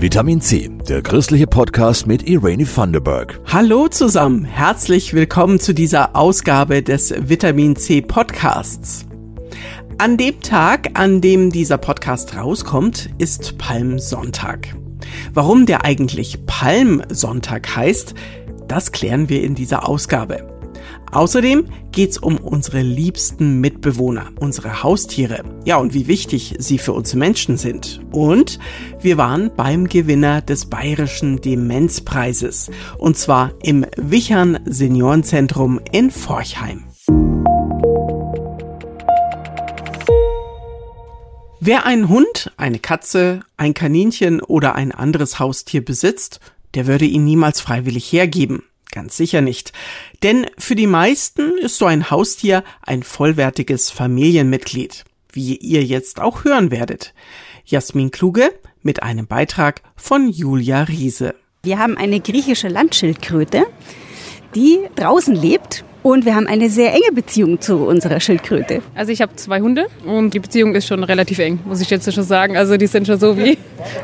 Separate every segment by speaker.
Speaker 1: Vitamin C, der christliche Podcast mit Irene Thunderberg.
Speaker 2: Hallo zusammen, herzlich willkommen zu dieser Ausgabe des Vitamin C Podcasts. An dem Tag, an dem dieser Podcast rauskommt, ist Palmsonntag. Warum der eigentlich Palmsonntag heißt, das klären wir in dieser Ausgabe. Außerdem geht's um unsere liebsten Mitbewohner, unsere Haustiere. Ja, und wie wichtig sie für uns Menschen sind. Und wir waren beim Gewinner des Bayerischen Demenzpreises. Und zwar im Wichern Seniorenzentrum in Forchheim. Wer einen Hund, eine Katze, ein Kaninchen oder ein anderes Haustier besitzt, der würde ihn niemals freiwillig hergeben. Ganz sicher nicht. Denn für die meisten ist so ein Haustier ein vollwertiges Familienmitglied, wie ihr jetzt auch hören werdet. Jasmin Kluge mit einem Beitrag von Julia Riese.
Speaker 3: Wir haben eine griechische Landschildkröte, die draußen lebt und wir haben eine sehr enge Beziehung zu unserer Schildkröte.
Speaker 4: Also ich habe zwei Hunde und die Beziehung ist schon relativ eng, muss ich jetzt schon sagen. Also die sind schon so wie,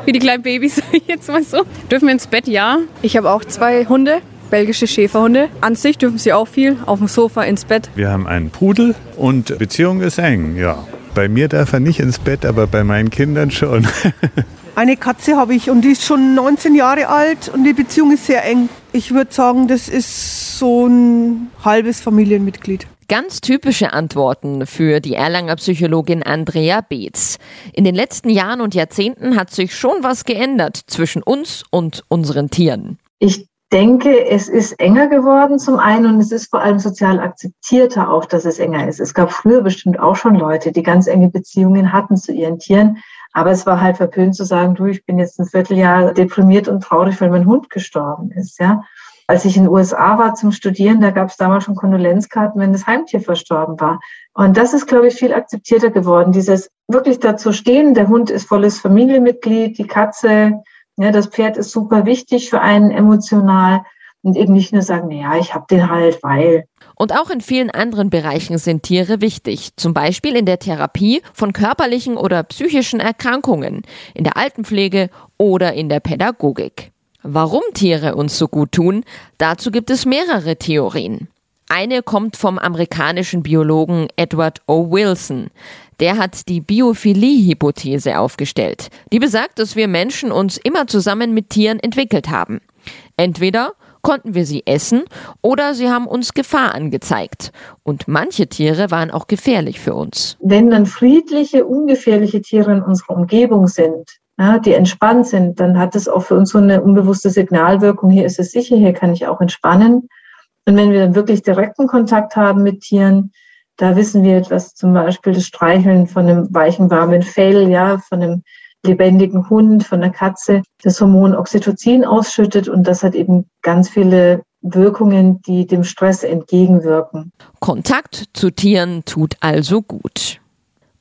Speaker 4: wie die kleinen Babys, jetzt mal so. Dürfen wir ins Bett? Ja.
Speaker 5: Ich habe auch zwei Hunde belgische Schäferhunde. An sich dürfen sie auch viel auf dem Sofa ins Bett.
Speaker 6: Wir haben einen Pudel und Beziehung ist eng, ja. Bei mir darf er nicht ins Bett, aber bei meinen Kindern schon.
Speaker 7: Eine Katze habe ich und die ist schon 19 Jahre alt und die Beziehung ist sehr eng. Ich würde sagen, das ist so ein halbes Familienmitglied.
Speaker 8: Ganz typische Antworten für die Erlanger Psychologin Andrea Beetz. In den letzten Jahren und Jahrzehnten hat sich schon was geändert zwischen uns und unseren Tieren.
Speaker 9: Ich denke, es ist enger geworden zum einen und es ist vor allem sozial akzeptierter auch, dass es enger ist. Es gab früher bestimmt auch schon Leute, die ganz enge Beziehungen hatten zu ihren Tieren. Aber es war halt verpönt zu sagen, du, ich bin jetzt ein Vierteljahr deprimiert und traurig, weil mein Hund gestorben ist, ja. Als ich in den USA war zum Studieren, da gab es damals schon Kondolenzkarten, wenn das Heimtier verstorben war. Und das ist, glaube ich, viel akzeptierter geworden. Dieses wirklich dazu stehen, der Hund ist volles Familienmitglied, die Katze, ja, das Pferd ist super wichtig für einen emotional und eben nicht nur sagen, naja, ich habe den halt, weil.
Speaker 8: Und auch in vielen anderen Bereichen sind Tiere wichtig, zum Beispiel in der Therapie von körperlichen oder psychischen Erkrankungen, in der Altenpflege oder in der Pädagogik. Warum Tiere uns so gut tun, dazu gibt es mehrere Theorien. Eine kommt vom amerikanischen Biologen Edward O. Wilson. Der hat die Biophilie-Hypothese aufgestellt. Die besagt, dass wir Menschen uns immer zusammen mit Tieren entwickelt haben. Entweder konnten wir sie essen oder sie haben uns Gefahr angezeigt. Und manche Tiere waren auch gefährlich für uns.
Speaker 9: Wenn dann friedliche, ungefährliche Tiere in unserer Umgebung sind, ja, die entspannt sind, dann hat es auch für uns so eine unbewusste Signalwirkung. Hier ist es sicher, hier kann ich auch entspannen. Und wenn wir dann wirklich direkten Kontakt haben mit Tieren, da wissen wir etwas, zum Beispiel das Streicheln von einem weichen, warmen Fell, ja, von einem lebendigen Hund, von einer Katze, das Hormon Oxytocin ausschüttet und das hat eben ganz viele Wirkungen, die dem Stress entgegenwirken.
Speaker 8: Kontakt zu Tieren tut also gut.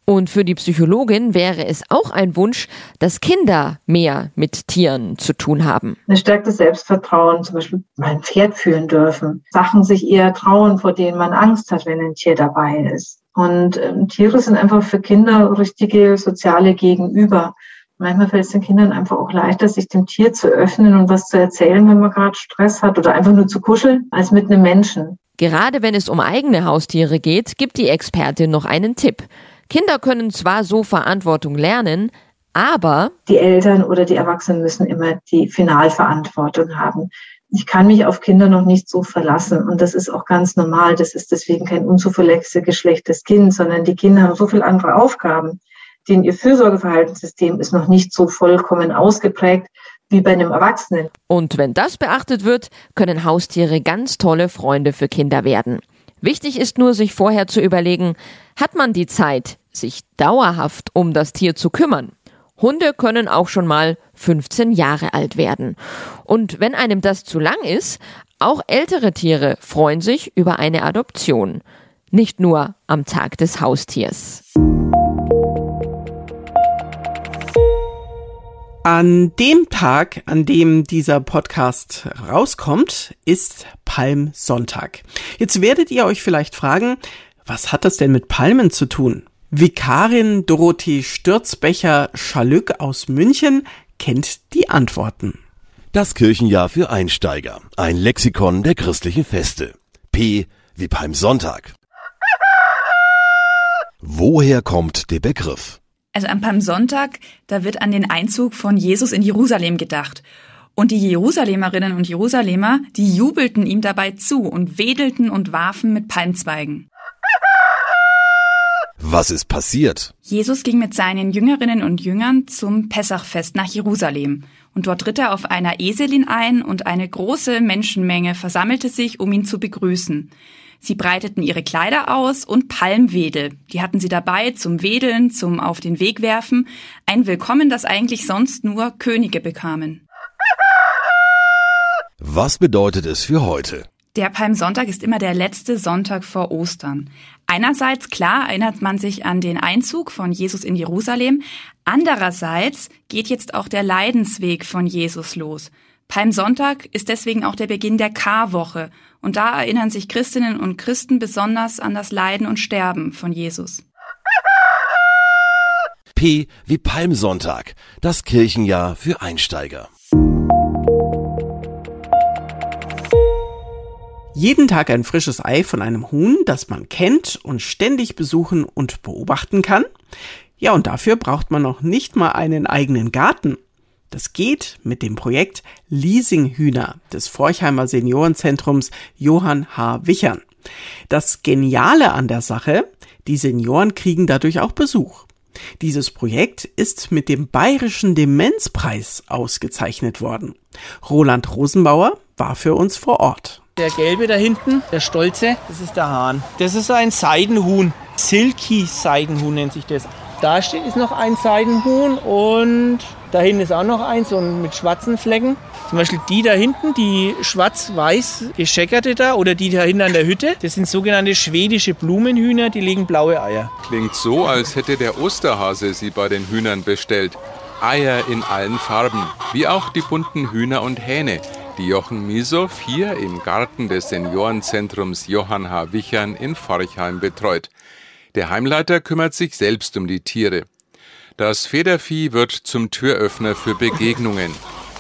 Speaker 8: Und für die Psychologin wäre es auch ein Wunsch, dass Kinder mehr mit Tieren zu tun haben.
Speaker 9: Ein stärktes Selbstvertrauen, zum Beispiel mein Pferd führen dürfen, Sachen sich eher trauen, vor denen man Angst hat, wenn ein Tier dabei ist. Und ähm, Tiere sind einfach für Kinder richtige soziale Gegenüber. Manchmal fällt es den Kindern einfach auch leichter, sich dem Tier zu öffnen und was zu erzählen, wenn man gerade Stress hat oder einfach nur zu kuscheln, als mit einem Menschen.
Speaker 8: Gerade wenn es um eigene Haustiere geht, gibt die Expertin noch einen Tipp. Kinder können zwar so Verantwortung lernen, aber
Speaker 9: die Eltern oder die Erwachsenen müssen immer die Finalverantwortung haben. Ich kann mich auf Kinder noch nicht so verlassen und das ist auch ganz normal. Das ist deswegen kein unzuverlässiges geschlechtes Kind, sondern die Kinder haben so viele andere Aufgaben. Denn ihr Fürsorgeverhaltenssystem ist noch nicht so vollkommen ausgeprägt wie bei einem Erwachsenen.
Speaker 8: Und wenn das beachtet wird, können Haustiere ganz tolle Freunde für Kinder werden. Wichtig ist nur, sich vorher zu überlegen, hat man die Zeit, sich dauerhaft um das Tier zu kümmern? Hunde können auch schon mal 15 Jahre alt werden. Und wenn einem das zu lang ist, auch ältere Tiere freuen sich über eine Adoption. Nicht nur am Tag des Haustiers.
Speaker 2: An dem Tag, an dem dieser Podcast rauskommt, ist Palmsonntag. Jetzt werdet ihr euch vielleicht fragen, was hat das denn mit Palmen zu tun? Vikarin Dorothee Stürzbecher-Schalück aus München kennt die Antworten.
Speaker 1: Das Kirchenjahr für Einsteiger. Ein Lexikon der christlichen Feste. P wie Palmsonntag. Woher kommt der Begriff?
Speaker 10: Also am Palmsonntag, da wird an den Einzug von Jesus in Jerusalem gedacht. Und die Jerusalemerinnen und Jerusalemer, die jubelten ihm dabei zu und wedelten und warfen mit Palmzweigen.
Speaker 1: Was ist passiert?
Speaker 10: Jesus ging mit seinen Jüngerinnen und Jüngern zum Pessachfest nach Jerusalem. Und dort ritt er auf einer Eselin ein und eine große Menschenmenge versammelte sich, um ihn zu begrüßen. Sie breiteten ihre Kleider aus und Palmwedel. Die hatten sie dabei zum Wedeln, zum Auf den Weg werfen. Ein Willkommen, das eigentlich sonst nur Könige bekamen.
Speaker 1: Was bedeutet es für heute?
Speaker 10: Der Palmsonntag ist immer der letzte Sonntag vor Ostern. Einerseits, klar, erinnert man sich an den Einzug von Jesus in Jerusalem. Andererseits geht jetzt auch der Leidensweg von Jesus los. Palmsonntag ist deswegen auch der Beginn der Karwoche. Und da erinnern sich Christinnen und Christen besonders an das Leiden und Sterben von Jesus.
Speaker 1: P wie Palmsonntag. Das Kirchenjahr für Einsteiger.
Speaker 2: Jeden Tag ein frisches Ei von einem Huhn, das man kennt und ständig besuchen und beobachten kann? Ja, und dafür braucht man noch nicht mal einen eigenen Garten. Das geht mit dem Projekt Leasinghühner des Forchheimer Seniorenzentrums Johann H. Wichern. Das Geniale an der Sache, die Senioren kriegen dadurch auch Besuch. Dieses Projekt ist mit dem Bayerischen Demenzpreis ausgezeichnet worden. Roland Rosenbauer war für uns vor Ort.
Speaker 11: Der gelbe da hinten, der stolze, das ist der Hahn. Das ist ein Seidenhuhn. Silky Seidenhuhn nennt sich das. Da steht ist noch ein Seidenhuhn und da hinten ist auch noch eins und mit schwarzen Flecken. Zum Beispiel die da hinten, die schwarz-weiß gescheckerte da oder die da hinten an der Hütte, das sind sogenannte schwedische Blumenhühner, die legen blaue Eier.
Speaker 12: Klingt so, als hätte der Osterhase sie bei den Hühnern bestellt. Eier in allen Farben, wie auch die bunten Hühner und Hähne, die Jochen Misow hier im Garten des Seniorenzentrums Johann H. Wichern in Forchheim betreut. Der Heimleiter kümmert sich selbst um die Tiere. Das Federvieh wird zum Türöffner für Begegnungen,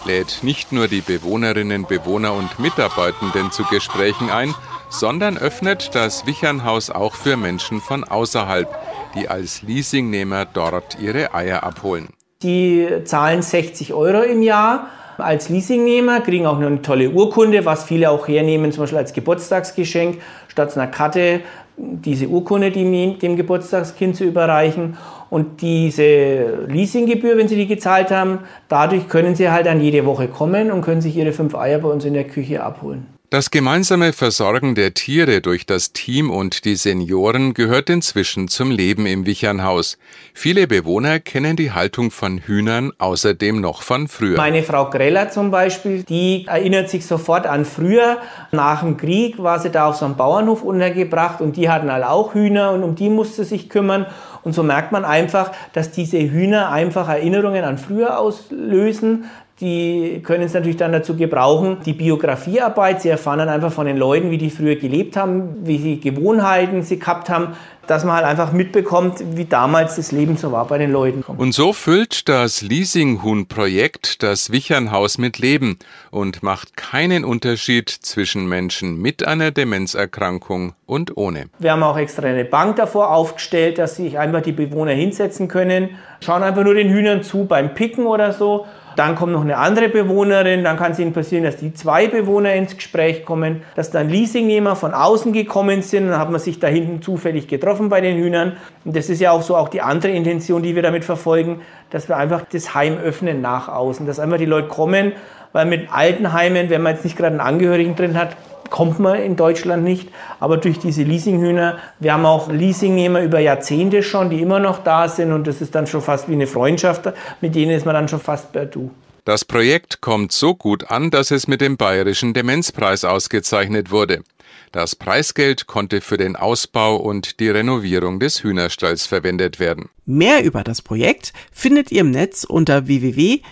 Speaker 12: lädt nicht nur die Bewohnerinnen, Bewohner und Mitarbeitenden zu Gesprächen ein, sondern öffnet das Wichernhaus auch für Menschen von außerhalb, die als Leasingnehmer dort ihre Eier abholen.
Speaker 11: Die zahlen 60 Euro im Jahr als Leasingnehmer, kriegen auch noch eine tolle Urkunde, was viele auch hernehmen, zum Beispiel als Geburtstagsgeschenk, statt einer Karte diese Urkunde dem Geburtstagskind zu überreichen. Und diese Leasinggebühr, wenn Sie die gezahlt haben, dadurch können Sie halt dann jede Woche kommen und können sich Ihre fünf Eier bei uns in der Küche abholen.
Speaker 12: Das gemeinsame Versorgen der Tiere durch das Team und die Senioren gehört inzwischen zum Leben im Wichernhaus. Viele Bewohner kennen die Haltung von Hühnern außerdem noch von früher.
Speaker 11: Meine Frau Greller zum Beispiel, die erinnert sich sofort an früher. Nach dem Krieg war sie da auf so einem Bauernhof untergebracht und die hatten alle auch Hühner und um die musste sie sich kümmern. Und so merkt man einfach, dass diese Hühner einfach Erinnerungen an früher auslösen, die können es natürlich dann dazu gebrauchen, die Biografiearbeit. Sie erfahren dann einfach von den Leuten, wie die früher gelebt haben, wie sie Gewohnheiten sie gehabt haben, dass man halt einfach mitbekommt, wie damals das Leben so war bei den Leuten.
Speaker 12: Und so füllt das Leasinghuhn-Projekt das Wichernhaus mit Leben und macht keinen Unterschied zwischen Menschen mit einer Demenzerkrankung und ohne.
Speaker 11: Wir haben auch extra eine Bank davor aufgestellt, dass sich einfach die Bewohner hinsetzen können, schauen einfach nur den Hühnern zu beim Picken oder so dann kommt noch eine andere Bewohnerin, dann kann es Ihnen passieren, dass die zwei Bewohner ins Gespräch kommen, dass dann Leasingnehmer von außen gekommen sind, dann hat man sich da hinten zufällig getroffen bei den Hühnern. Und das ist ja auch so auch die andere Intention, die wir damit verfolgen, dass wir einfach das Heim öffnen nach außen, dass einfach die Leute kommen, weil mit Altenheimen, wenn man jetzt nicht gerade einen Angehörigen drin hat, kommt man in Deutschland nicht. Aber durch diese Leasinghühner, wir haben auch Leasingnehmer über Jahrzehnte schon, die immer noch da sind und das ist dann schon fast wie eine Freundschaft. Mit denen ist man dann schon fast per Du.
Speaker 12: Das Projekt kommt so gut an, dass es mit dem Bayerischen Demenzpreis ausgezeichnet wurde. Das Preisgeld konnte für den Ausbau und die Renovierung des Hühnerstalls verwendet werden.
Speaker 2: Mehr über das Projekt findet ihr im Netz unter www.dwbf.de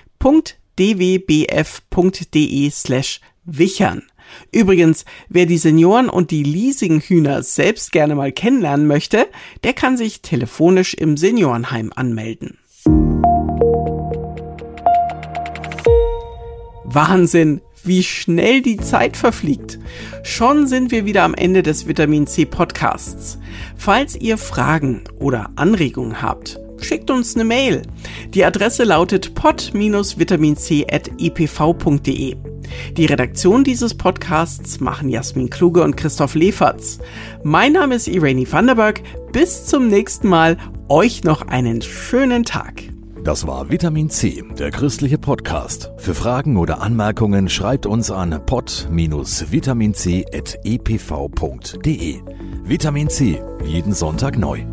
Speaker 2: slash wichern. Übrigens, wer die Senioren und die Leasinghühner selbst gerne mal kennenlernen möchte, der kann sich telefonisch im Seniorenheim anmelden. Wahnsinn, wie schnell die Zeit verfliegt. Schon sind wir wieder am Ende des Vitamin C Podcasts. Falls ihr Fragen oder Anregungen habt, schickt uns eine Mail. Die Adresse lautet pod-vitaminc.epv.de. Die Redaktion dieses Podcasts machen Jasmin Kluge und Christoph Leferz. Mein Name ist Irene Vanderberg. Bis zum nächsten Mal. Euch noch einen schönen Tag.
Speaker 1: Das war Vitamin C, der christliche Podcast. Für Fragen oder Anmerkungen schreibt uns an pod-vitaminc.epv.de. Vitamin C, jeden Sonntag neu.